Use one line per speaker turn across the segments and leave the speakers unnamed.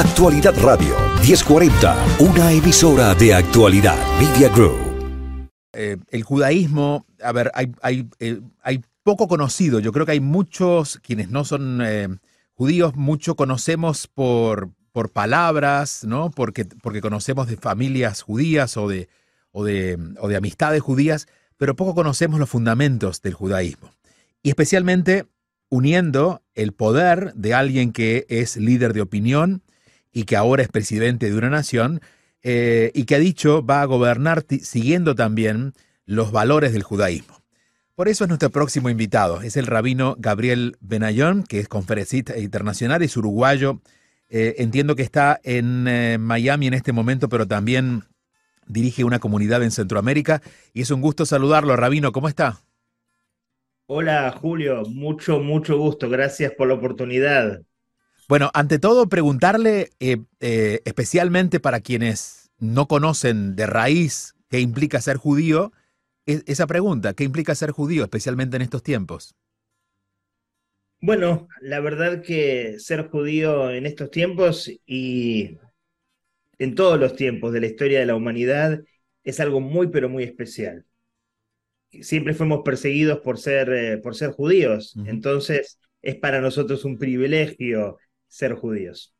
Actualidad Radio 1040, una emisora de actualidad Media Group.
Eh, el judaísmo, a ver, hay, eh, hay, poco conocido. Yo creo que hay muchos, quienes no son eh, judíos, mucho conocemos por, por palabras, ¿no? Porque, porque conocemos de familias judías o de, o, de, o de amistades judías, pero poco conocemos los fundamentos del judaísmo. Y especialmente uniendo el poder de alguien que es líder de opinión y que ahora es presidente de una nación eh, y que ha dicho va a gobernar siguiendo también los valores del judaísmo. Por eso es nuestro próximo invitado. Es el rabino Gabriel Benayon, que es conferencista internacional, es uruguayo. Eh, entiendo que está en eh, Miami en este momento, pero también dirige una comunidad en Centroamérica. Y es un gusto saludarlo. Rabino, ¿cómo está?
Hola Julio, mucho, mucho gusto. Gracias por la oportunidad.
Bueno, ante todo, preguntarle eh, eh, especialmente para quienes no conocen de raíz qué implica ser judío, esa pregunta, ¿qué implica ser judío, especialmente en estos tiempos?
Bueno, la verdad que ser judío en estos tiempos y en todos los tiempos de la historia de la humanidad es algo muy, pero muy especial siempre fuimos perseguidos por ser, eh, por ser judíos. Entonces, es para nosotros un privilegio ser judíos.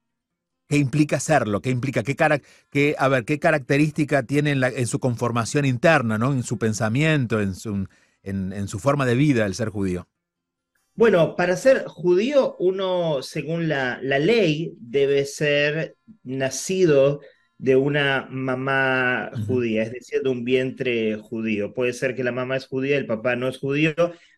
¿Qué implica serlo? ¿Qué implica? ¿Qué, cara, qué, a ver, ¿qué característica tiene en, en, su conformación interna, ¿no? en su pensamiento, en su, en, en su forma de vida el ser judío?
Bueno, para ser judío, uno, según la, la ley, debe ser nacido de una mamá judía, es decir, de un vientre judío. Puede ser que la mamá es judía, el papá no es judío.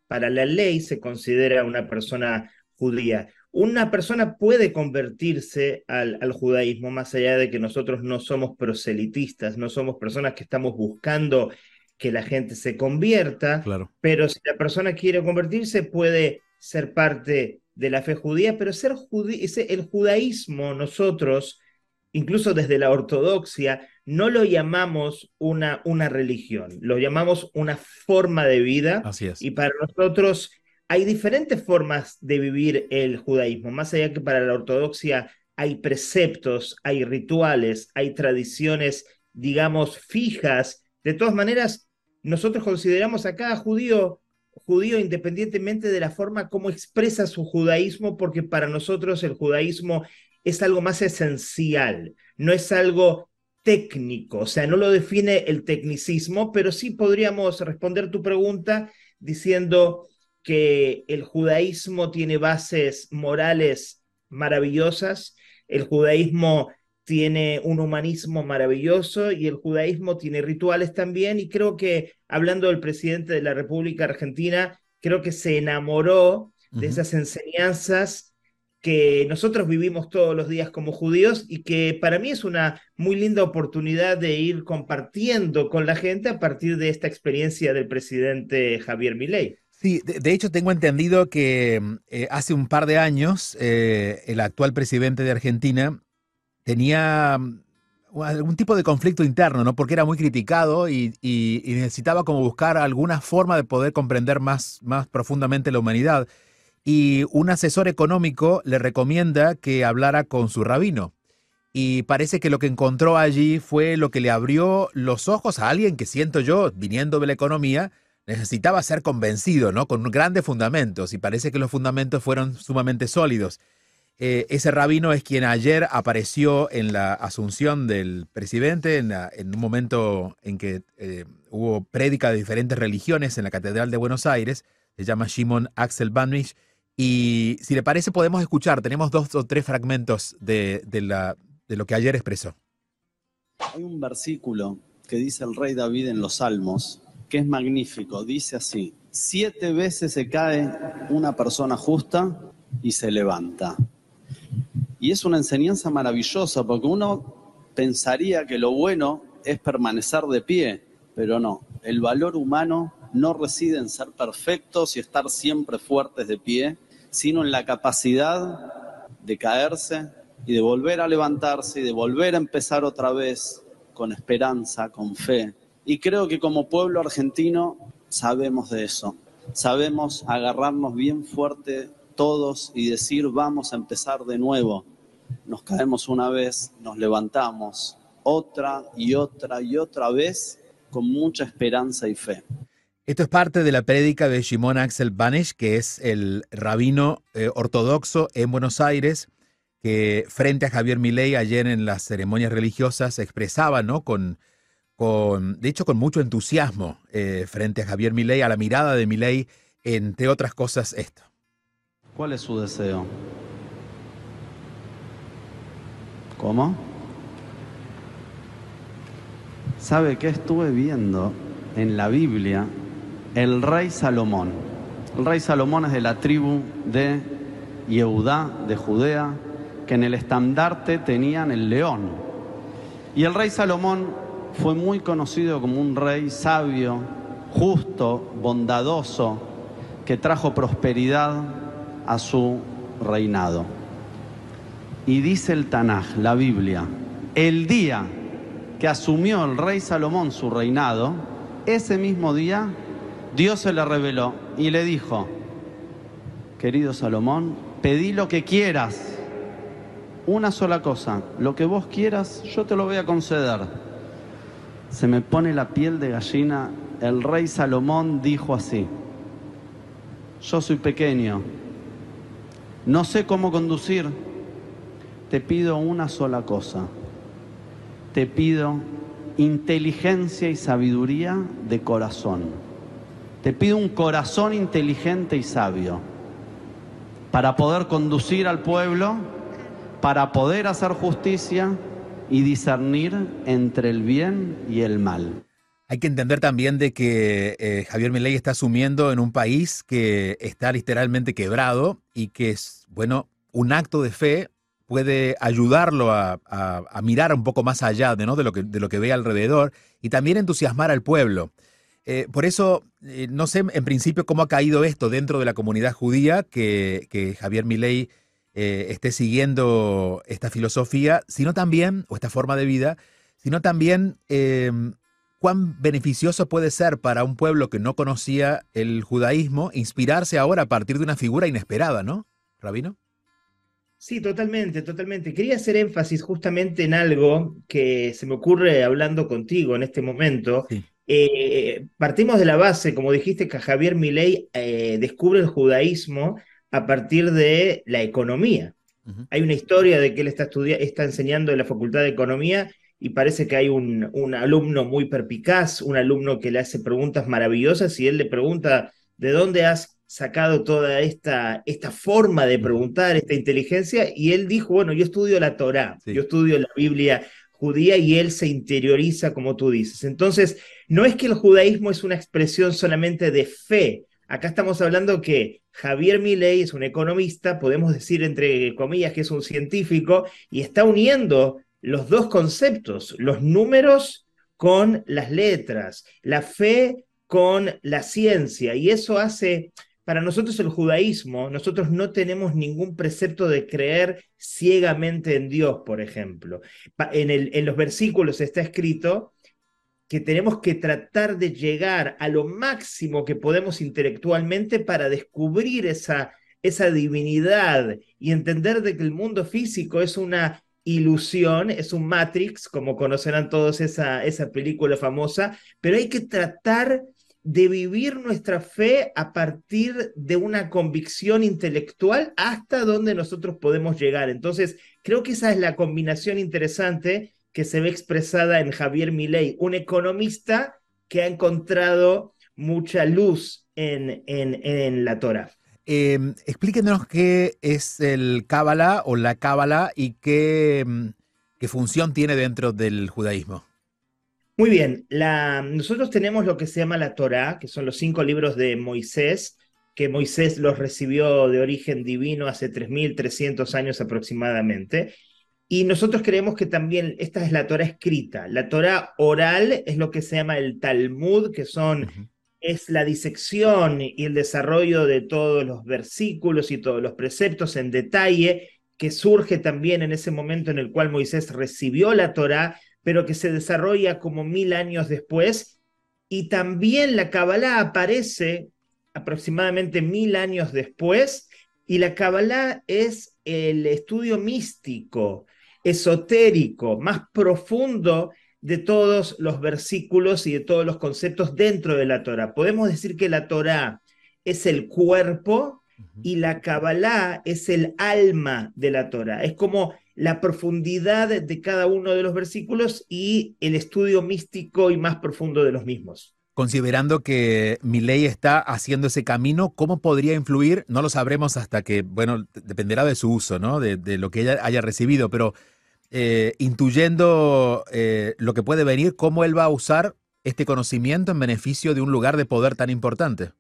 Para la ley se considera una persona judía. Una persona puede convertirse al, al, judaísmo, más allá de que nosotros no somos proselitistas, no somos personas que estamos buscando que la gente se convierta,
claro.
pero si la persona quiere convertirse puede ser parte de la fe judía, pero ser judí el judaísmo nosotros incluso desde la ortodoxia, no lo llamamos una, una religión, lo llamamos una forma de vida.
Así es.
Y para nosotros hay diferentes formas de vivir el judaísmo, más allá que para la ortodoxia hay preceptos, hay rituales, hay tradiciones, digamos, fijas. De todas maneras, nosotros consideramos a cada judío judío independientemente de la forma como expresa su judaísmo, porque para nosotros el judaísmo es algo más esencial, no es algo técnico, o sea, no lo define el tecnicismo, pero sí podríamos responder tu pregunta diciendo que el judaísmo tiene bases morales maravillosas, el judaísmo tiene un humanismo maravilloso y el judaísmo tiene rituales también y creo que hablando del presidente de la República Argentina, creo que se enamoró de esas enseñanzas que nosotros vivimos todos los días como judíos y que para mí es una muy linda oportunidad de ir compartiendo con la gente a partir de esta experiencia del presidente Javier Milei.
Sí, de, hecho tengo entendido que eh, hace un par de años eh, el actual presidente de Argentina tenía mm, algún tipo de conflicto interno, ¿no? Porque era muy criticado y, y, y necesitaba como buscar alguna forma de poder comprender más, más profundamente la humanidad y un asesor económico le recomienda que hablara con su rabino. Y parece que lo que encontró allí fue lo que le abrió los ojos a alguien que siento yo, viniendo de la economía, necesitaba ser convencido, ¿no? Con grandes fundamentos, y parece que los fundamentos fueron sumamente sólidos. Eh, ese rabino es quien ayer apareció en la asunción del presidente, en, un momento en que eh, hubo prédica de diferentes religiones en la Catedral de Buenos Aires, se llama Shimon Axel Banrich, y si le parece, podemos escuchar, tenemos dos o tres fragmentos de lo que ayer expresó.
Hay un versículo que dice el rey David en los Salmos, que es magnífico. Dice así, siete veces se cae una persona justa y se levanta. Y es una enseñanza maravillosa, porque uno pensaría que lo bueno es permanecer de pie, pero no. El valor humano no reside en ser perfectos y estar siempre fuertes de pie, sino en la capacidad de caerse y de volver a levantarse y de volver a empezar otra vez con esperanza, con fe. Y creo que como pueblo argentino sabemos de eso. Sabemos agarrarnos bien fuerte todos y decir vamos a empezar de nuevo. nos caemos una vez, nos levantamos otra y otra y otra vez con mucha esperanza y fe.
Esto es parte de la prédica de Shimon Axel Banish, que es el rabino eh, ortodoxo en Buenos Aires, que frente a Javier Milei ayer en las ceremonias religiosas expresaba, ¿no? Con, de hecho, con mucho entusiasmo eh, frente a Javier Milei, a la mirada de Milei, entre otras cosas, esto.
¿Cuál es su deseo? ¿Cómo? ¿Sabe qué estuve viendo en la Biblia? El rey Salomón. El rey Salomón es de la tribu de Yehudá, de Judea, que en el estandarte tenían el león. Y el rey Salomón fue muy conocido como un rey sabio, justo, bondadoso, que trajo prosperidad a su reinado. Y dice el Tanaj, la Biblia, el día que asumió el rey Salomón su reinado, ese mismo día Dios se le reveló y le dijo, querido Salomón, pedí lo que quieras, una sola cosa, lo que vos quieras, yo te lo voy a conceder. Se me pone la piel de gallina, el rey Salomón dijo así, yo soy pequeño, no sé cómo conducir, te pido una sola cosa te pido inteligencia y sabiduría de corazón. Te pido un corazón inteligente y sabio para poder conducir al pueblo, para poder hacer justicia y discernir entre el bien y el mal.
Hay que entender también de que eh, Javier Milei está asumiendo en un país que está literalmente quebrado y que es, bueno, un acto de fe puede ayudarlo a, mirar un poco más allá de, ¿no? de, lo que, de lo que ve alrededor y también entusiasmar al pueblo. Eh, por eso, eh, no sé en principio cómo ha caído esto dentro de la comunidad judía, que, Javier Milei eh, esté siguiendo esta filosofía, sino también, o esta forma de vida, sino también em, cuán beneficioso puede ser para un pueblo que no conocía el judaísmo inspirarse ahora a partir de una figura inesperada, ¿no, Rabino?
Sí, totalmente, totalmente. Quería hacer énfasis justamente en algo que se me ocurre hablando contigo en este momento. Eh, partimos de la base, como dijiste, que Javier Milei eh, descubre el judaísmo a partir de la economía. Hay una historia de que él está, está enseñando en la Facultad de Economía y parece que hay un, un alumno muy perpicaz, un alumno que le hace preguntas maravillosas y él le pregunta, ¿de dónde has sacado toda esta, esta forma de preguntar, esta inteligencia, y él dijo, bueno, yo estudio la Torá, yo estudio la Biblia judía y él se interioriza como tú dices. Entonces, no es que el judaísmo es una expresión solamente de fe. Acá estamos hablando que Javier Milei es un economista, podemos decir entre comillas que es un científico, y está uniendo los dos conceptos, los números con las letras, la fe con la ciencia, y eso hace para nosotros el judaísmo, nosotros no tenemos ningún precepto de creer ciegamente en Dios, por ejemplo. En, los versículos está escrito que tenemos que tratar de llegar a lo máximo que podemos intelectualmente para descubrir esa, esa divinidad y entender de que el mundo físico es una ilusión, es un Matrix, como conocerán todos esa, esa película famosa, pero hay que tratar de vivir nuestra fe a partir de una convicción intelectual hasta donde nosotros podemos llegar. Entonces, creo que esa es la combinación interesante que se ve expresada en Javier Milei, un economista que ha encontrado mucha luz en, en, la Torah.
Em, explíquenos qué es el Cábala o la Cábala y qué, qué función tiene dentro del judaísmo.
Muy bien, nosotros tenemos lo que se llama la Torá, que son los cinco libros de Moisés, que Moisés los recibió de origen divino hace 3.300 años aproximadamente. Y nosotros creemos que también esta es la Torah escrita. La Torah oral es lo que se llama el Talmud, que son, es la disección y el desarrollo de todos los versículos y todos los preceptos en detalle, que surge también en ese momento en el cual Moisés recibió la Torah pero que se desarrolla como mil años después. Y también la Kabbalah aparece aproximadamente mil años después Y la Kabbalah es el estudio místico, esotérico, más profundo de todos los versículos y de todos los conceptos dentro de la Torah. Podemos decir que la Torah es el cuerpo y la Kabbalah es el alma de la Torah. Es como la profundidad de cada uno de los versículos y el estudio místico y más profundo de los mismos.
Considerando que mi ley está haciendo ese camino, ¿cómo podría influir? No lo sabremos hasta que, bueno, dependerá de su uso, ¿no? De, lo que ella haya recibido, pero eh, intuyendo eh, lo que puede venir, ¿cómo él va a usar este conocimiento en beneficio de un lugar de poder tan importante?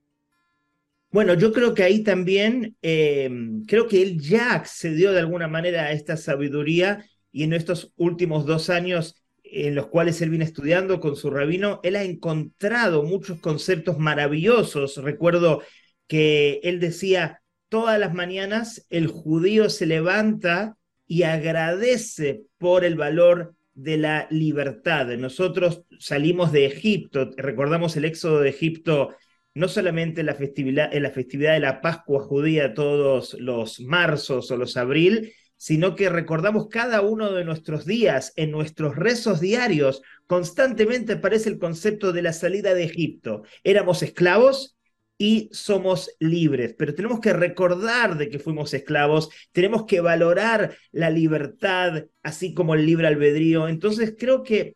Bueno, yo creo que ahí también, eh, creo que él ya accedió de alguna manera a esta sabiduría y en estos últimos dos años en los cuales él viene estudiando con su rabino, él ha encontrado muchos conceptos maravillosos. Recuerdo que él decía, todas las mañanas el judío se levanta y agradece por el valor de la libertad. Nosotros salimos de Egipto, recordamos el éxodo de Egipto no solamente en la festividad, la festividad de la Pascua judía todos los marzos o los abril, sino que recordamos cada uno de nuestros días, en nuestros rezos diarios, constantemente aparece el concepto de la salida de Egipto. Éramos esclavos y somos libres, pero tenemos que recordar de que fuimos esclavos, tenemos que valorar la libertad, así como el libre albedrío. Entonces creo que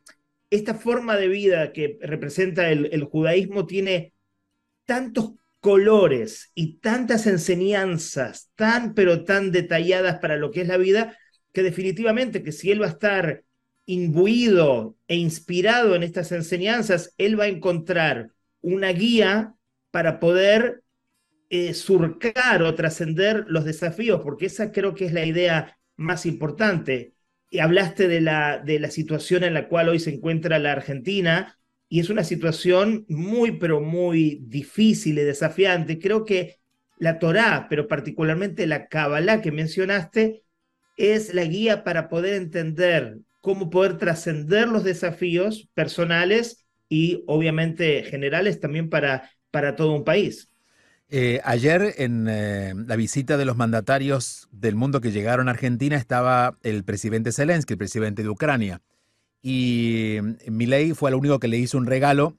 esta forma de vida que representa el, judaísmo tiene tantos colores y tantas enseñanzas tan pero tan detalladas para lo que es la vida, que definitivamente que si él va a estar imbuido e inspirado en estas enseñanzas, él va a encontrar una guía para poder eh, surcar o trascender los desafíos, porque esa creo que es la idea más importante. Y hablaste de la, de la situación en la cual hoy se encuentra la Argentina, y es una situación muy, pero muy difícil y desafiante. Creo que la Torá, pero particularmente la Kabbalah que mencionaste, es la guía para poder entender cómo poder trascender los desafíos personales y obviamente generales también para, para todo un país.
Eh, ayer en eh, la visita de los mandatarios del mundo que llegaron a Argentina estaba el presidente Zelensky, el presidente de Ucrania y Milei fue el único que le hizo un regalo.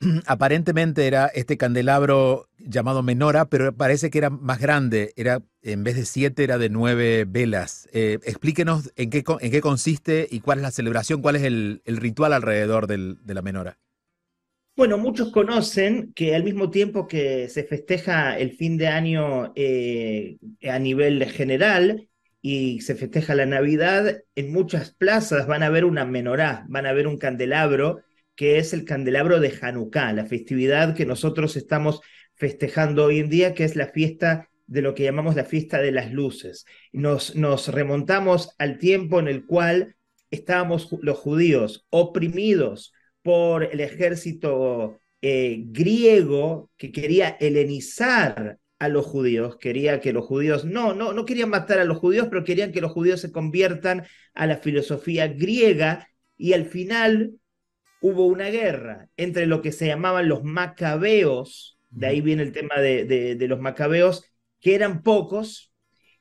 Aparentemente era este candelabro llamado Menora, pero parece que era más grande. Era, en vez de siete, era de nueve velas. Eh, explíquenos en qué, en qué consiste y cuál es la celebración, cuál es el, ritual alrededor de la Menora.
Bueno, muchos conocen que al mismo tiempo que se festeja el fin de año eh, a nivel general, y se festeja la Navidad, en muchas plazas van a ver una menorá, van a ver un candelabro, que es el candelabro de Hanukkah, la festividad que nosotros estamos festejando hoy en día, que es la fiesta de lo que llamamos la fiesta de las luces. Nos, nos remontamos al tiempo en el cual estábamos los judíos oprimidos por el ejército eh, griego que quería helenizar a los judíos, quería que los judíos, no, no, no querían matar a los judíos, pero querían que los judíos se conviertan a la filosofía griega y al final hubo una guerra entre lo que se llamaban los macabeos, de ahí viene el tema de, de los macabeos, que eran pocos,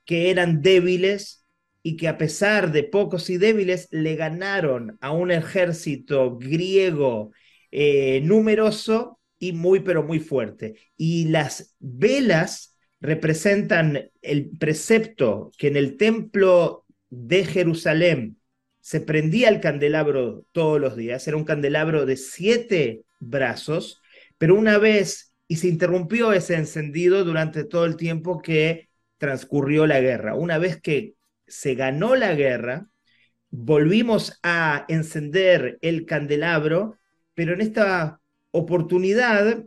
que eran débiles y que a pesar de pocos y débiles le ganaron a un ejército griego eh, numeroso y muy, pero muy fuerte. Y las velas representan el precepto que en el templo de Jerusalén se prendía el candelabro todos los días, era un candelabro de siete brazos, pero una vez, y se interrumpió ese encendido durante todo el tiempo que transcurrió la guerra. Una vez que se ganó la guerra, volvimos a encender el candelabro, pero en esta oportunidad,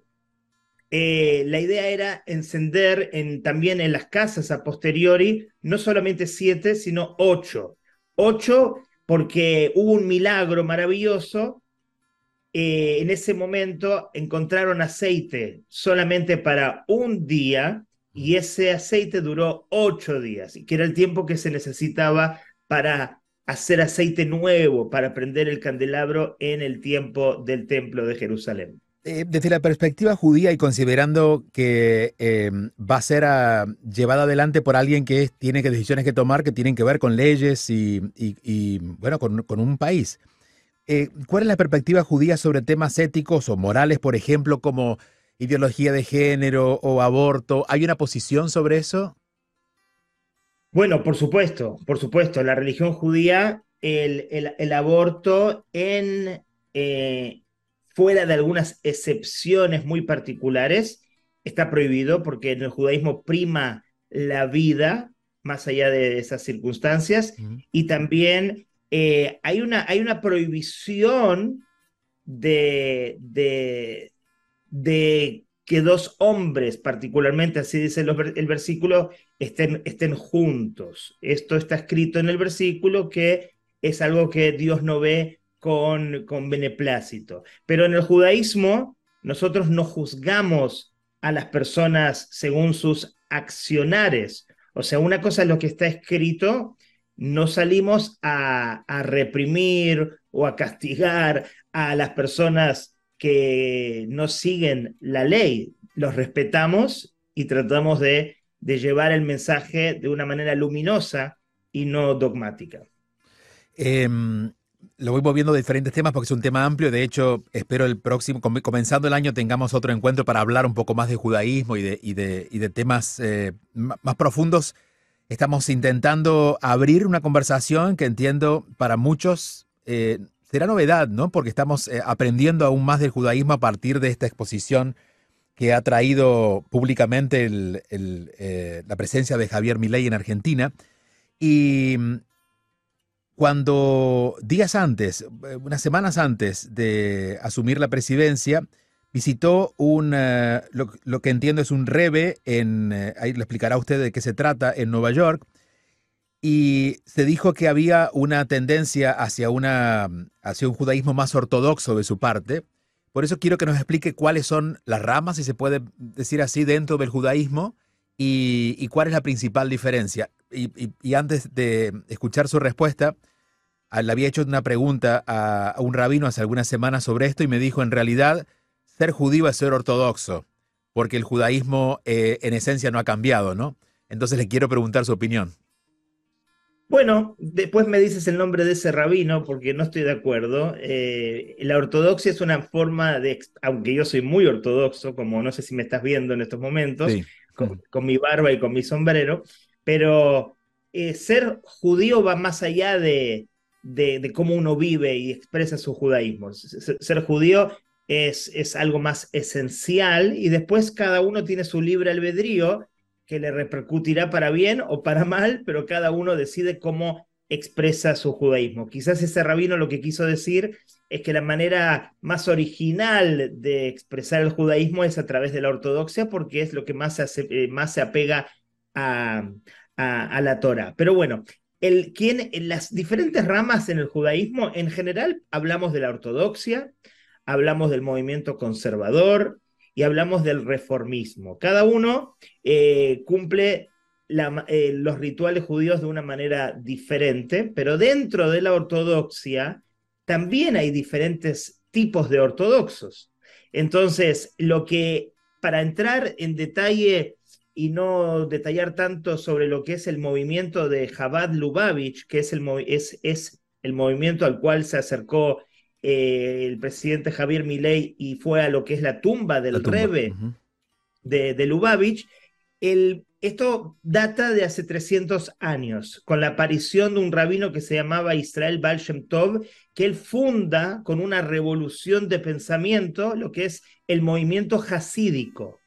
eh, la idea era encender en, también en las casas a posteriori, no solamente siete, sino ocho. Ocho porque hubo un milagro maravilloso. Eh, en ese momento encontraron aceite solamente para un día y ese aceite duró ocho días, y que era el tiempo que se necesitaba para hacer aceite nuevo para prender el candelabro en el tiempo del templo de Jerusalén.
Eh, desde la perspectiva judía y considerando que em, va a ser ah, llevada adelante por alguien que tiene que decisiones que tomar que tienen que ver con leyes y, bueno, con, un país. Eh, ¿Cuál es la perspectiva judía sobre temas éticos o morales, por ejemplo, como ideología de género o aborto? ¿Hay una posición sobre eso?
Bueno, por supuesto, por supuesto. La religión judía, el, aborto en, eh, fuera de algunas excepciones muy particulares, está prohibido porque en el judaísmo prima la vida más allá de esas circunstancias y también eh, hay, una, hay una prohibición de, de, de, que dos hombres, particularmente, así dice el versículo, estén, estén juntos. Esto está escrito en el versículo que es algo que Dios no ve con, con beneplácito. Pero en el judaísmo nosotros no juzgamos a las personas según sus accionares. O sea, una cosa es lo que está escrito, no salimos a, a reprimir o a castigar a las personas que no siguen la ley. Los respetamos y tratamos de, de llevar el mensaje de una manera luminosa y no dogmática.
Eh, lo voy moviendo de diferentes temas porque es un tema amplio. De hecho, espero el próximo, comenzando el año, tengamos otro encuentro para hablar un poco más de judaísmo y de, y de, y de temas eh, más profundos. Estamos intentando abrir una conversación que entiendo para muchos eh, será novedad, ¿no? Porque estamos eh, aprendiendo aún más del judaísmo a partir de esta exposición que ha traído públicamente la presencia de Javier Milei en Argentina. Y cuando días antes, eh, unas semanas antes de asumir la presidencia, visitó un, eh, lo, que entiendo es un rebe, en, eh, ahí le explicará usted de qué se trata, en Nueva York, y se dijo que había una tendencia hacia, una, hacia un judaísmo más ortodoxo de su parte. Por eso quiero que nos explique cuáles son las ramas, si se puede decir así, dentro del judaísmo y, cuál es la principal diferencia. Y, antes de escuchar su respuesta, le había hecho una pregunta a, un rabino hace algunas semanas sobre esto y me dijo, en realidad, ser judío es ser ortodoxo, porque el judaísmo eh, en esencia no ha cambiado, ¿no? Entonces le quiero preguntar su opinión.
Bueno, después me dices el nombre de ese rabino porque no estoy de acuerdo. Eh, la ortodoxia es una forma de, aunque yo soy muy ortodoxo, como no sé si me estás viendo en estos momentos, con, mi barba y con mi sombrero, pero eh, ser judío va más allá de, de, cómo uno vive y expresa su judaísmo. Ser, judío es, es algo más esencial y después cada uno tiene su libre albedrío que le repercutirá para bien o para mal, pero cada uno decide cómo expresa su judaísmo. Quizás ese rabino lo que quiso decir es que la manera más original de expresar el judaísmo es a través de la ortodoxia porque es lo que más se, eh, más se apega a, a, la Torah. Pero bueno, el, en las diferentes ramas en el judaísmo, en general hablamos de la ortodoxia, hablamos del movimiento conservador y hablamos del reformismo. Cada uno eh, cumple eh, los rituales judíos de una manera diferente, pero dentro de la ortodoxia también hay diferentes tipos de ortodoxos. Entonces, lo que para entrar en detalle y no detallar tanto sobre lo que es el movimiento de Jabad Lubavitch, que es el, es, es el movimiento al cual se acercó eh, el presidente Javier Milei y fue a lo que es la tumba del Rebe de, de, Lubavitch. El, esto data de hace 300 años, con la aparición de un rabino que se llamaba Israel Baal Shem Tov, que él funda con una revolución de pensamiento lo que es el movimiento hasídico.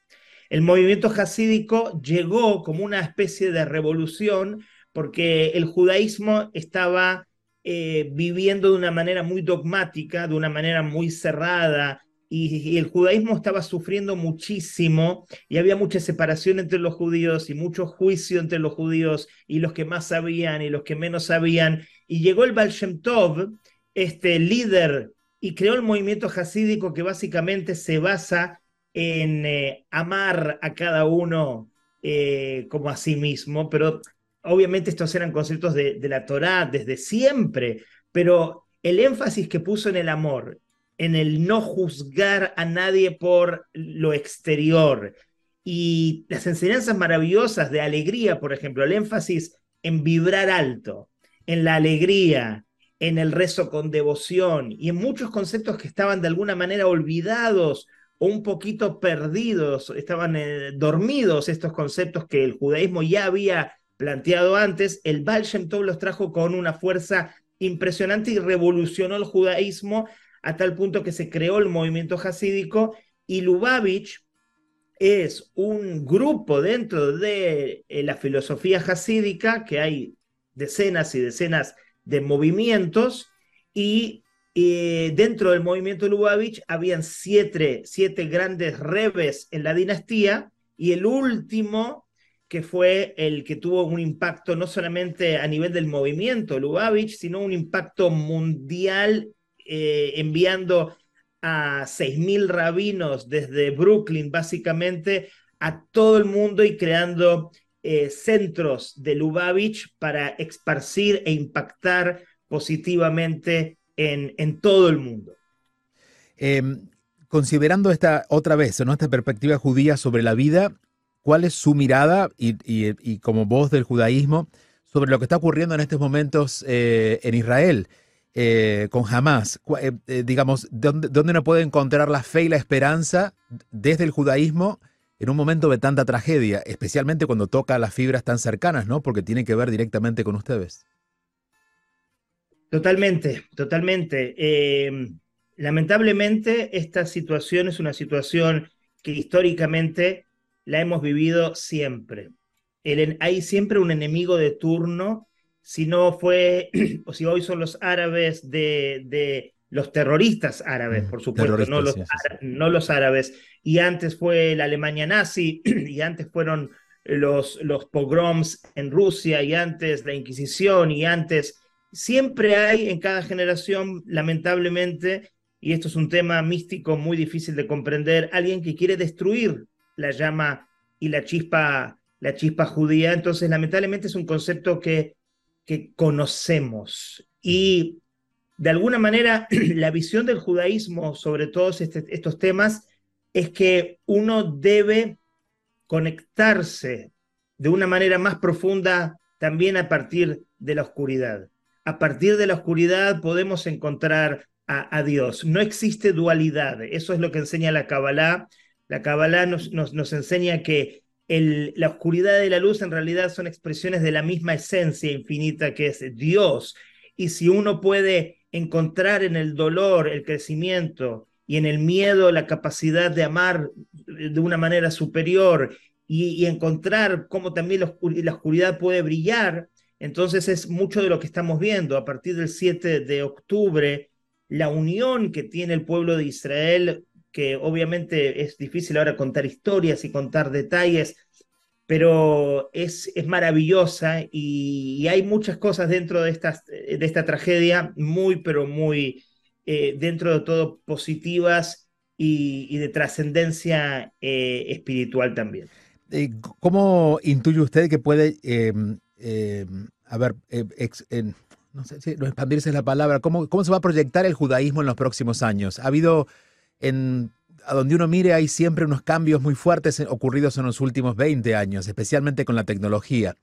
El movimiento hasídico llegó como una especie de revolución porque el judaísmo estaba eh, viviendo de una manera muy dogmática, de una manera muy cerrada, y, el judaísmo estaba sufriendo muchísimo y había mucha separación entre los judíos y mucho juicio entre los judíos y los que más sabían y los que menos sabían. Y llegó el Baal Shem Tov, este líder, y creó el movimiento hasídico que básicamente se basa en eh, amar a cada uno eh, como a sí mismo, pero obviamente estos eran conceptos de, la Torá desde siempre, pero el énfasis que puso en el amor en el no juzgar a nadie por lo exterior. Y las enseñanzas maravillosas de alegría, por ejemplo, el énfasis en vibrar alto, en la alegría, en el rezo con devoción y en muchos conceptos que estaban de alguna manera olvidados o un poquito perdidos, estaban eh, dormidos estos conceptos que el judaísmo ya había planteado antes, el Baal Shem Tov los trajo con una fuerza impresionante y revolucionó el judaísmo a tal punto que se creó el movimiento hasídico y Lubavitch es un grupo dentro de eh, la filosofía hasídica que hay decenas y decenas de movimientos y eh, dentro del movimiento Lubavitch habían siete, siete grandes rebes en la dinastía y el último que fue el que tuvo un impacto no solamente a nivel del movimiento Lubavitch, sino un impacto mundial eh, enviando a 6.000 rabinos desde Brooklyn, básicamente, a todo el mundo y creando eh, centros de Lubavitch para esparcir e impactar positivamente en, en todo el mundo.
Em, considerando esta otra vez, ¿no? esta perspectiva judía sobre la vida, ¿cuál es su mirada y, como voz del judaísmo sobre lo que está ocurriendo en estos momentos eh, en Israel? Eh, con Hamas, eh, digamos, ¿dónde, ¿dónde uno puede encontrar la fe y la esperanza desde el judaísmo en un momento de tanta tragedia, especialmente cuando toca las fibras tan cercanas, ¿no? Porque tiene que ver directamente con ustedes.
Totalmente, totalmente. lamentablemente, esta situación es una situación que históricamente la hemos vivido siempre. hay siempre un enemigo de turno si no fue, o si hoy son los árabes de, de los terroristas árabes, por supuesto, no los, no los, árabes. Y antes fue la Alemania nazi, y antes fueron los, los pogroms en Rusia, y antes la Inquisición, y antes... Siempre hay en cada generación, lamentablemente, y esto es un tema místico muy difícil de comprender, alguien que quiere destruir la llama y la chispa, la chispa judía. Entonces, lamentablemente es un concepto que que conocemos. Y de alguna manera la visión del judaísmo sobre todos este, estos temas es que uno debe conectarse de una manera más profunda también a partir de la oscuridad. A partir de la oscuridad podemos encontrar a, Dios. No existe dualidad. Eso es lo que enseña la Kabbalah. La Kabbalah nos, enseña que la oscuridad y la luz en realidad son expresiones de la misma esencia infinita que es Dios. Y si uno puede encontrar en el dolor el crecimiento y en el miedo la capacidad de amar de una manera superior y, encontrar cómo también la, la oscuridad puede brillar, entonces es mucho de lo que estamos viendo. A partir del 7 de octubre, la unión que tiene el pueblo de Israel que obviamente es difícil ahora contar historias y contar detalles, pero es, es maravillosa y, hay muchas cosas dentro de, estas, de esta tragedia muy, pero muy, eh, dentro de todo, positivas y, de trascendencia eh, espiritual también.
Eh, ¿Cómo intuye usted que puede, em, a ver, no sé si expandirse la palabra, ¿cómo, ¿cómo se va a proyectar el judaísmo en los próximos años? ¿Ha habido en, a donde uno mire hay siempre unos cambios muy fuertes ocurridos en los últimos 20 años, especialmente con la tecnología.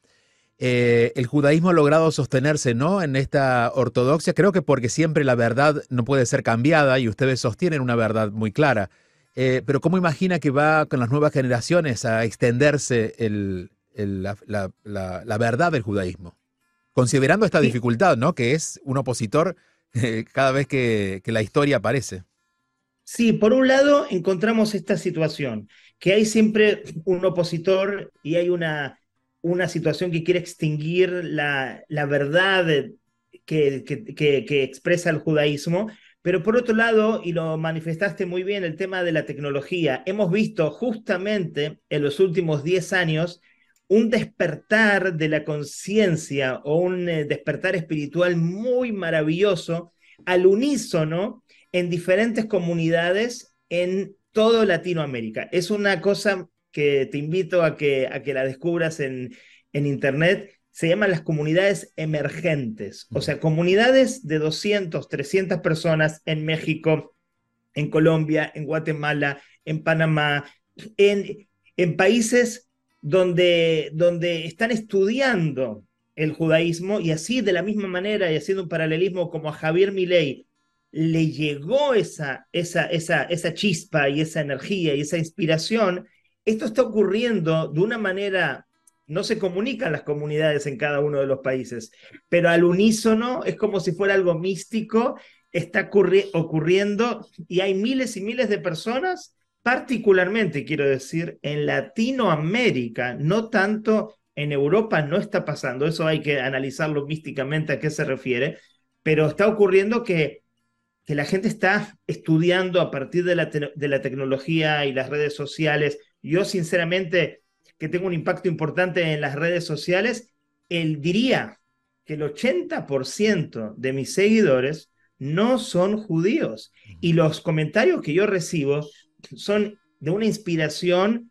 Eh, el judaísmo ha logrado sostenerse ¿no? en esta ortodoxia, creo que porque siempre la verdad no puede ser cambiada y ustedes sostienen una verdad muy clara. Eh, pero ¿cómo imagina que va con las nuevas generaciones a extenderse la, verdad del judaísmo? Considerando esta dificultad, ¿no? Que es un opositor eh, cada vez que la historia aparece.
Sí, por un lado encontramos esta situación, que hay siempre un opositor y hay una, una situación que quiere extinguir la, la verdad que, que, expresa el judaísmo, pero por otro lado, y lo manifestaste muy bien, el tema de la tecnología. Hemos visto justamente en los últimos 10 años un despertar de la conciencia o un eh, despertar espiritual muy maravilloso al unísono en diferentes comunidades en todo Latinoamérica. Es una cosa que te invito a que, a que la descubras en, en Internet. Se llaman las comunidades emergentes, o sea, comunidades de 200, 300 personas en México, en Colombia, en Guatemala, en Panamá, en, en países donde, donde están estudiando el judaísmo y así de la misma manera y haciendo un paralelismo como a Javier Milei le llegó esa, esa, esa, esa chispa y esa energía y esa inspiración, esto está ocurriendo de una manera, no se comunican las comunidades en cada uno de los países, pero al unísono es como si fuera algo místico, está ocurriendo y hay miles y miles de personas, particularmente quiero decir, en Latinoamérica, no tanto en Europa no está pasando, eso hay que analizarlo místicamente a qué se refiere, pero está ocurriendo que, que la gente está estudiando a partir de la, de la tecnología y las redes sociales. Yo sinceramente, que tengo un impacto importante en las redes sociales, él diría que el 80% de mis seguidores no son judíos y los comentarios que yo recibo son de una inspiración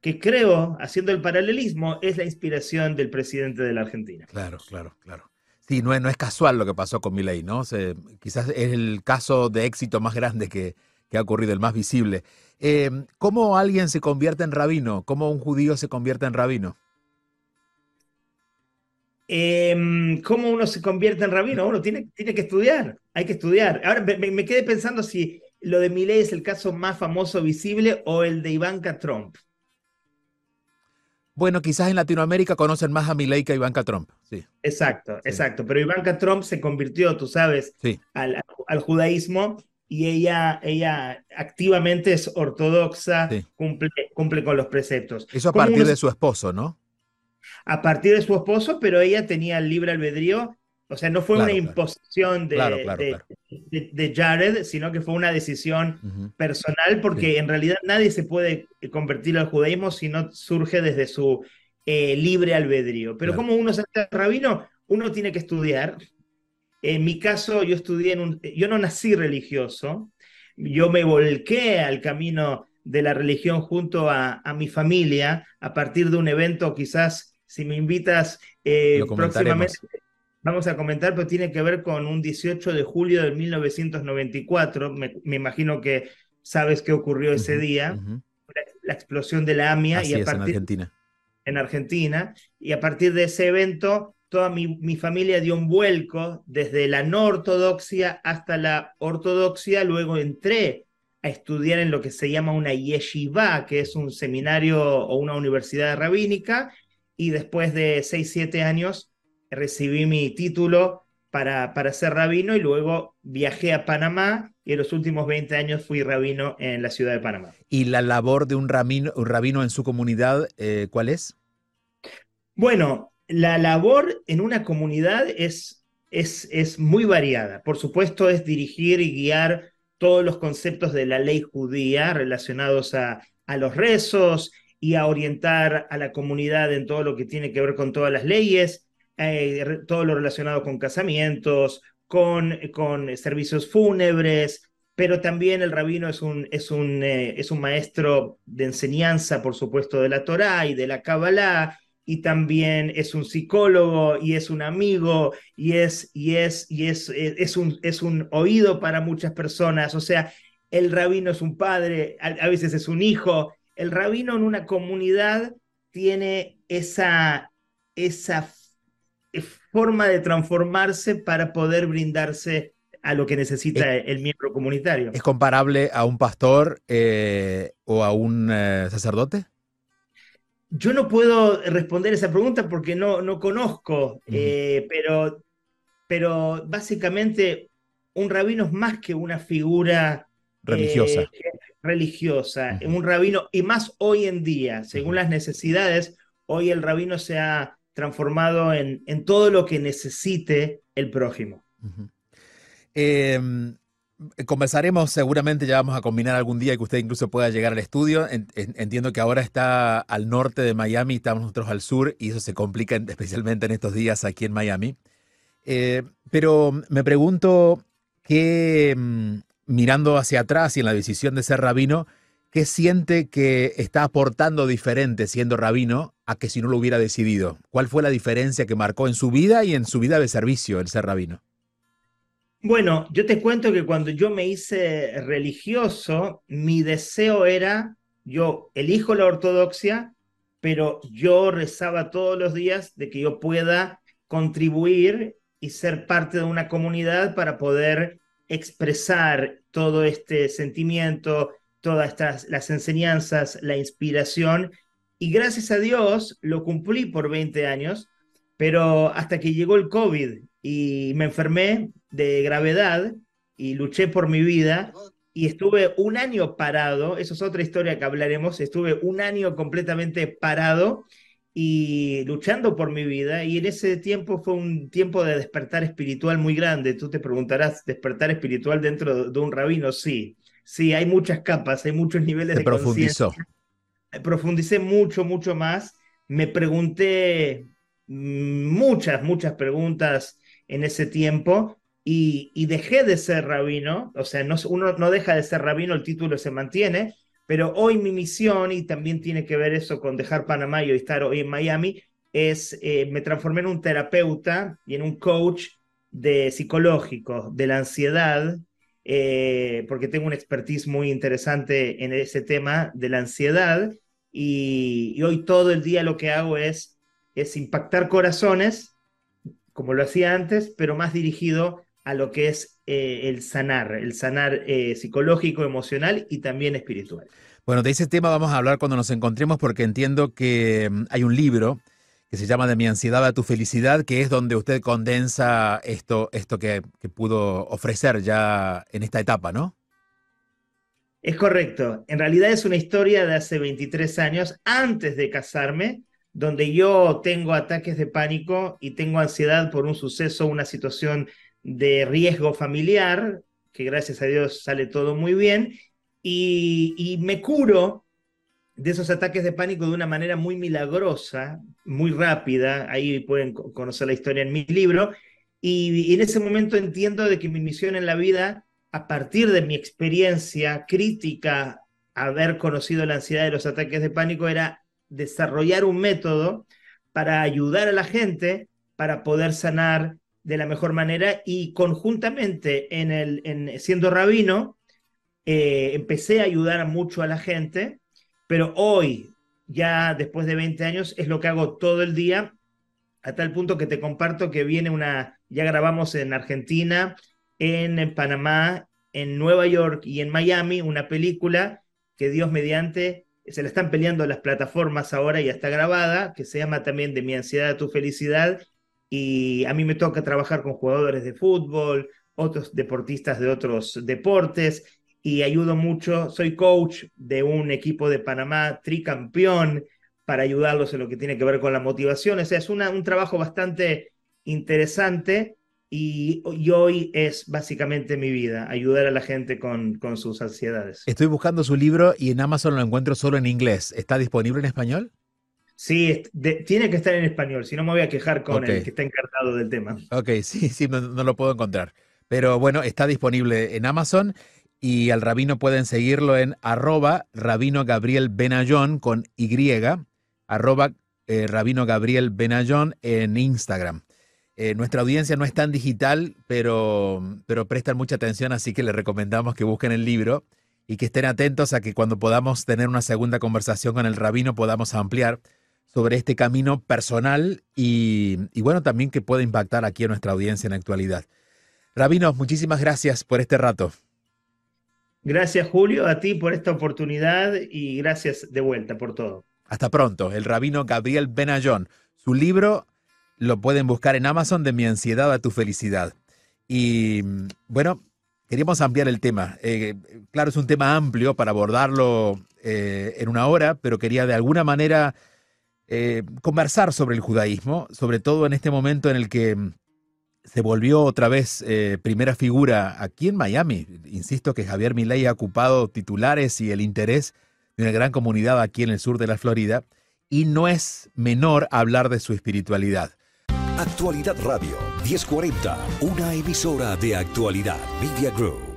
que creo, haciendo el paralelismo, es la inspiración del presidente de la Argentina.
Claro, claro, claro. Sí, no es, no es casual lo que pasó con Milei, ¿no? quizás es el caso de éxito más grande que, que ha ocurrido, el más visible. Eh, ¿Cómo alguien se convierte en rabino? ¿Cómo un judío se convierte en rabino?
Em, ¿Cómo uno se convierte en rabino? Uno tiene, tiene que estudiar, hay que estudiar. Ahora me, me quedé pensando si lo de Milei es el caso más famoso visible o el de Ivanka Trump.
Bueno, quizás en Latinoamérica conocen más a Milei que a Ivanka Trump, sí.
Exacto, exacto. Pero Ivanka Trump se convirtió, tú sabes, al, judaísmo y ella, ella activamente es ortodoxa, cumple, cumple con los preceptos.
Eso a partir de su esposo, ¿no?
A partir de su esposo, pero ella tenía el libre albedrío o sea, no fue una imposición de, de, Jared, sino que fue una decisión personal, porque en realidad nadie se puede convertir al judaísmo si no surge desde su eh, libre albedrío. Pero como uno se hace rabino, uno tiene que estudiar. En mi caso, yo estudié en un. Yo no nací religioso, yo me volqué al camino de la religión junto a, mi familia a partir de un evento, quizás, si me invitas eh, próximamente vamos a comentar, pero tiene que ver con un 18 de julio de 1994. Me, imagino que sabes qué ocurrió ese día, la, explosión de la AMIA.
y a partir, en Argentina.
En Argentina. Y a partir de ese evento, toda mi, mi, familia dio un vuelco desde la no ortodoxia hasta la ortodoxia. Luego entré a estudiar en lo que se llama una yeshiva, que es un seminario o una universidad rabínica. Y después de 6, 7 años recibí mi título para, para ser rabino y luego viajé a Panamá y en los últimos 20 años fui rabino en la ciudad de Panamá.
¿Y la labor de un rabino, un rabino en su comunidad, eh, cuál es?
Bueno, la labor en una comunidad es, es, es muy variada. Por supuesto, es dirigir y guiar todos los conceptos de la ley judía relacionados a, a los rezos y a orientar a la comunidad en todo lo que tiene que ver con todas las leyes eh, todo lo relacionado con casamientos, con, con servicios fúnebres, pero también el rabino es un, es, un, eh, es un maestro de enseñanza, por supuesto, de la Torá y de la Kabbalah, y también es un psicólogo y es un amigo y es, y es, y es, eh, es, un, es un oído para muchas personas. O sea, el rabino es un padre, a, a veces es un hijo. El rabino en una comunidad tiene esa, esa forma de transformarse para poder brindarse a lo que necesita el miembro comunitario.
¿Es comparable a un pastor eh, o a un eh, sacerdote?
Yo no puedo responder esa pregunta porque no, no conozco, eh, pero, pero básicamente un rabino es más que una figura
religiosa.
religiosa, un rabino, y más hoy en día, según las necesidades, hoy el rabino se ha transformado en, en todo lo que necesite el prójimo.
Em, conversaremos, seguramente ya vamos a combinar algún día que usted incluso pueda llegar al estudio. entiendo que ahora está al norte de Miami, estamos nosotros al sur y eso se complica especialmente en estos días aquí en Miami. Eh, pero me pregunto qué, mm, mirando hacia atrás y en la decisión de ser rabino, ¿qué siente que está aportando diferente siendo rabino a que si no lo hubiera decidido? ¿Cuál fue la diferencia que marcó en su vida y en su vida de servicio el ser rabino?
Bueno, yo te cuento que cuando yo me hice religioso, mi deseo era, yo elijo la ortodoxia, pero yo rezaba todos los días de que yo pueda contribuir y ser parte de una comunidad para poder expresar todo este sentimiento, todas estas las enseñanzas, la inspiración y gracias a Dios lo cumplí por 20 años, pero hasta que llegó el COVID y me enfermé de gravedad y luché por mi vida y estuve un año parado, eso es otra historia que hablaremos, estuve un año completamente parado y luchando por mi vida y en ese tiempo fue un tiempo de despertar espiritual muy grande. Tú te preguntarás, ¿despertar espiritual dentro de un rabino? Sí, sí, hay muchas capas, hay muchos niveles de
profundizó.
Profundicé mucho, mucho más. Me pregunté muchas, muchas preguntas en ese tiempo y, dejé de ser rabino, o sea, no, uno no deja de ser rabino, el título se mantiene, pero hoy mi misión, y también tiene que ver eso con dejar Panamá y estar hoy en Miami, es, eh, me transformé en un terapeuta y en un coach de psicológico, de la ansiedad, eh, porque tengo una expertise muy interesante en ese tema de la ansiedad, y, y hoy todo el día lo que hago es, es impactar corazones, como lo hacía antes, pero más dirigido a lo que es eh, el sanar, el sanar eh, psicológico, emocional y también espiritual.
Bueno, de ese tema vamos a hablar cuando nos encontremos porque entiendo que mm, hay un libro que se llama De mi ansiedad a tu felicidad, que es donde usted condensa esto, esto que, pudo ofrecer ya en esta etapa, ¿no?
Es correcto. En realidad es una historia de hace 23 años, antes de casarme, donde yo tengo ataques de pánico y tengo ansiedad por un suceso, una situación de riesgo familiar, que gracias a Dios sale todo muy bien, y, me curo de esos ataques de pánico de una manera muy milagrosa, muy rápida, ahí pueden conocer la historia en mi libro, y, en ese momento entiendo de que mi misión en la vida, a partir de mi experiencia crítica, haber conocido la ansiedad de los ataques de pánico, era desarrollar un método para ayudar a la gente para poder sanar de la mejor manera y conjuntamente en el, en, siendo rabino, eh, empecé a ayudar mucho a la gente, pero hoy, ya después de 20 años, es lo que hago todo el día, a tal punto que te comparto que viene una, ya grabamos en Argentina, en Panamá, en Nueva York y en Miami, una película que Dios mediante se la están peleando las plataformas ahora, ya está grabada, que se llama también De mi ansiedad a tu felicidad, y a mí me toca trabajar con jugadores de fútbol, otros deportistas de otros deportes y ayudo mucho, soy coach de un equipo de Panamá tricampeón para ayudarlos en lo que tiene que ver con la motivación. O sea, es un trabajo bastante interesante y, hoy es básicamente mi vida, ayudar a la gente con, con sus ansiedades.
Estoy buscando su libro y en Amazon lo encuentro solo en inglés. ¿Está disponible en español?
Sí, tiene que estar en español, si no me voy a quejar con el que está encargado del tema.
Ok, sí, sí, no, lo puedo encontrar. Pero bueno, está disponible en Amazon y al rabino pueden seguirlo en arroba rabino Gabriel Benayón con Y, arroba eh, rabino Gabriel Benayón en Instagram. Eh, nuestra audiencia no es tan digital, pero, pero prestan mucha atención, así que les recomendamos que busquen el libro y que estén atentos a que cuando podamos tener una segunda conversación con el rabino podamos ampliar sobre este camino personal y, bueno, también que puede impactar aquí a nuestra audiencia en la actualidad. Rabino, muchísimas gracias por este rato.
Gracias, Julio, a ti por esta oportunidad y gracias de vuelta por todo.
Hasta pronto, el rabino Gabriel Benayón. Su libro lo pueden buscar en Amazon de Mi ansiedad a tu felicidad. Y bueno, queríamos ampliar el tema. Eh, claro, es un tema amplio para abordarlo eh, en una hora, pero quería de alguna manera eh, conversar sobre el judaísmo, sobre todo en este momento en el que se volvió otra vez eh, primera figura aquí en Miami. Insisto que Javier Milei ha ocupado titulares y el interés de una gran comunidad aquí en el sur de la Florida, y no es menor hablar de su espiritualidad.
Actualidad Radio 1040, una emisora de actualidad Media Group.